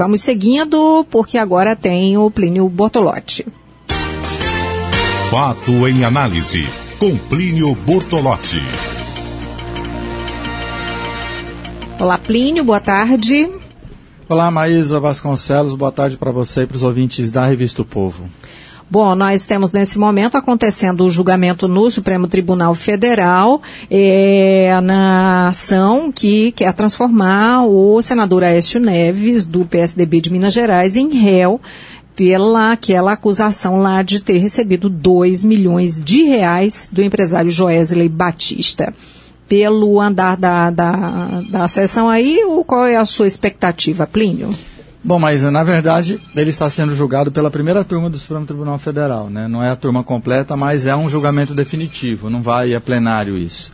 Vamos seguindo, porque agora tem o Plínio Bortolotti. Fato em análise, com Plínio Bortolotti. Olá, Plínio, boa tarde. Olá, Maísa Vasconcelos, boa tarde para você e para os ouvintes da Revista o Povo. Bom, nós temos nesse momento acontecendo o julgamento no Supremo Tribunal Federal é, na ação que quer transformar o senador Aécio Neves, do PSDB de Minas Gerais, em réu pela aquela acusação lá de ter recebido 2 milhões de reais do empresário Joesley Batista pelo andar da, da, da sessão aí, qual é a sua expectativa, Plínio? Bom, mas na verdade ele está sendo julgado pela primeira turma do Supremo Tribunal Federal, né? Não é a turma completa, mas é um julgamento definitivo, não vai a plenário isso.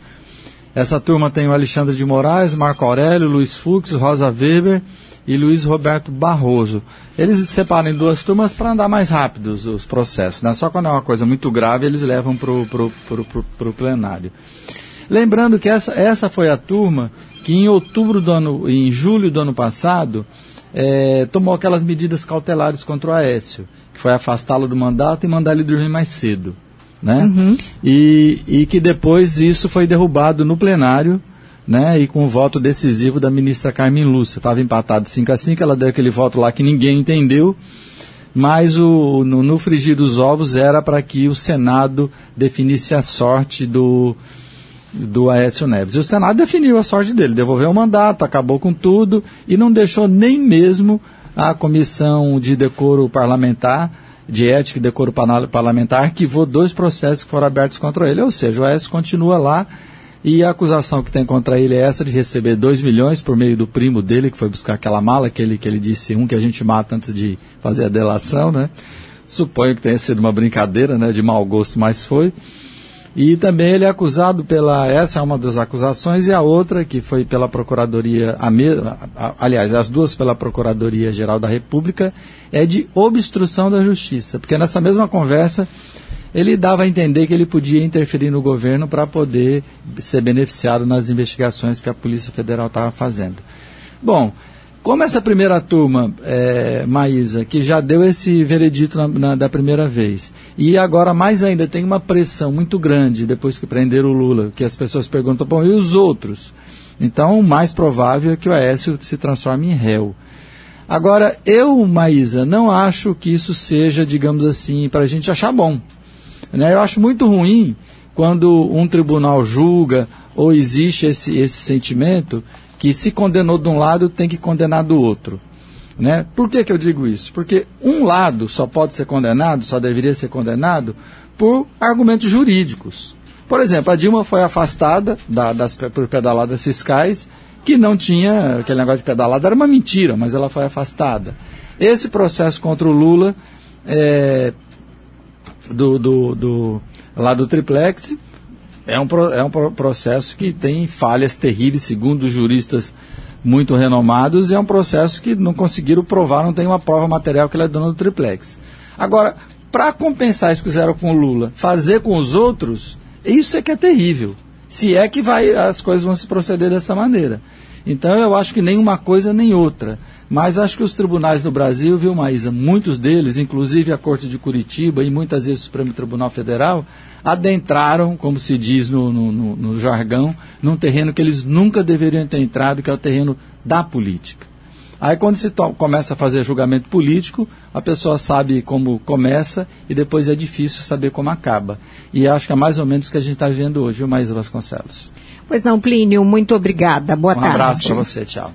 Essa turma tem o Alexandre de Moraes, Marco Aurélio, Luiz Fux, Rosa Weber e Luiz Roberto Barroso. Eles se separam em duas turmas para andar mais rápido os, os processos. Né? Só quando é uma coisa muito grave, eles levam para o plenário. Lembrando que essa, essa foi a turma que em outubro do ano, em julho do ano passado, é, tomou aquelas medidas cautelares contra o Aécio, que foi afastá-lo do mandato e mandar ele dormir mais cedo. Né? Uhum. E, e que depois isso foi derrubado no plenário, né? E com o voto decisivo da ministra Carmen Lúcia. Estava empatado 5 a 5 ela deu aquele voto lá que ninguém entendeu, mas o, no, no frigir dos ovos era para que o Senado definisse a sorte do, do Aécio Neves. E o Senado definiu a sorte dele, devolveu o mandato, acabou com tudo e não deixou nem mesmo a comissão de decoro parlamentar, de ética e decoro parlamentar, arquivou dois processos que foram abertos contra ele. Ou seja, o Aécio continua lá e a acusação que tem contra ele é essa de receber 2 milhões por meio do primo dele, que foi buscar aquela mala que ele, que ele disse, um que a gente mata antes de fazer a delação, né? Suponho que tenha sido uma brincadeira, né? De mau gosto, mas foi. E também ele é acusado pela. Essa é uma das acusações, e a outra, que foi pela Procuradoria. A me, a, aliás, as duas pela Procuradoria Geral da República, é de obstrução da justiça. Porque nessa mesma conversa, ele dava a entender que ele podia interferir no governo para poder ser beneficiado nas investigações que a Polícia Federal estava fazendo. Bom. Como essa primeira turma, é, Maísa, que já deu esse veredito na, na, da primeira vez, e agora mais ainda tem uma pressão muito grande depois que prenderam o Lula, que as pessoas perguntam, bom, e os outros? Então, o mais provável é que o Aécio se transforme em réu. Agora, eu, Maísa, não acho que isso seja, digamos assim, para a gente achar bom. Né? Eu acho muito ruim quando um tribunal julga ou existe esse, esse sentimento que se condenou de um lado tem que condenar do outro. Né? Por que, que eu digo isso? Porque um lado só pode ser condenado, só deveria ser condenado, por argumentos jurídicos. Por exemplo, a Dilma foi afastada da, das, por pedaladas fiscais, que não tinha, aquele negócio de pedalada era uma mentira, mas ela foi afastada. Esse processo contra o Lula, é, do, do, do, lá do triplex, é um, é um processo que tem falhas terríveis, segundo juristas muito renomados, e é um processo que não conseguiram provar, não tem uma prova material que ele é dono do triplex. Agora, para compensar isso que fizeram com o Lula, fazer com os outros, isso é que é terrível. Se é que vai, as coisas vão se proceder dessa maneira. Então eu acho que nem uma coisa nem outra. Mas acho que os tribunais no Brasil, viu, Maísa, muitos deles, inclusive a Corte de Curitiba e muitas vezes o Supremo Tribunal Federal, adentraram, como se diz no, no, no, no jargão, num terreno que eles nunca deveriam ter entrado, que é o terreno da política. Aí quando se começa a fazer julgamento político, a pessoa sabe como começa e depois é difícil saber como acaba. E acho que é mais ou menos o que a gente está vendo hoje, viu, Maísa Vasconcelos? Pois não, Plínio, muito obrigada. Boa um tarde. Um abraço para você, tchau.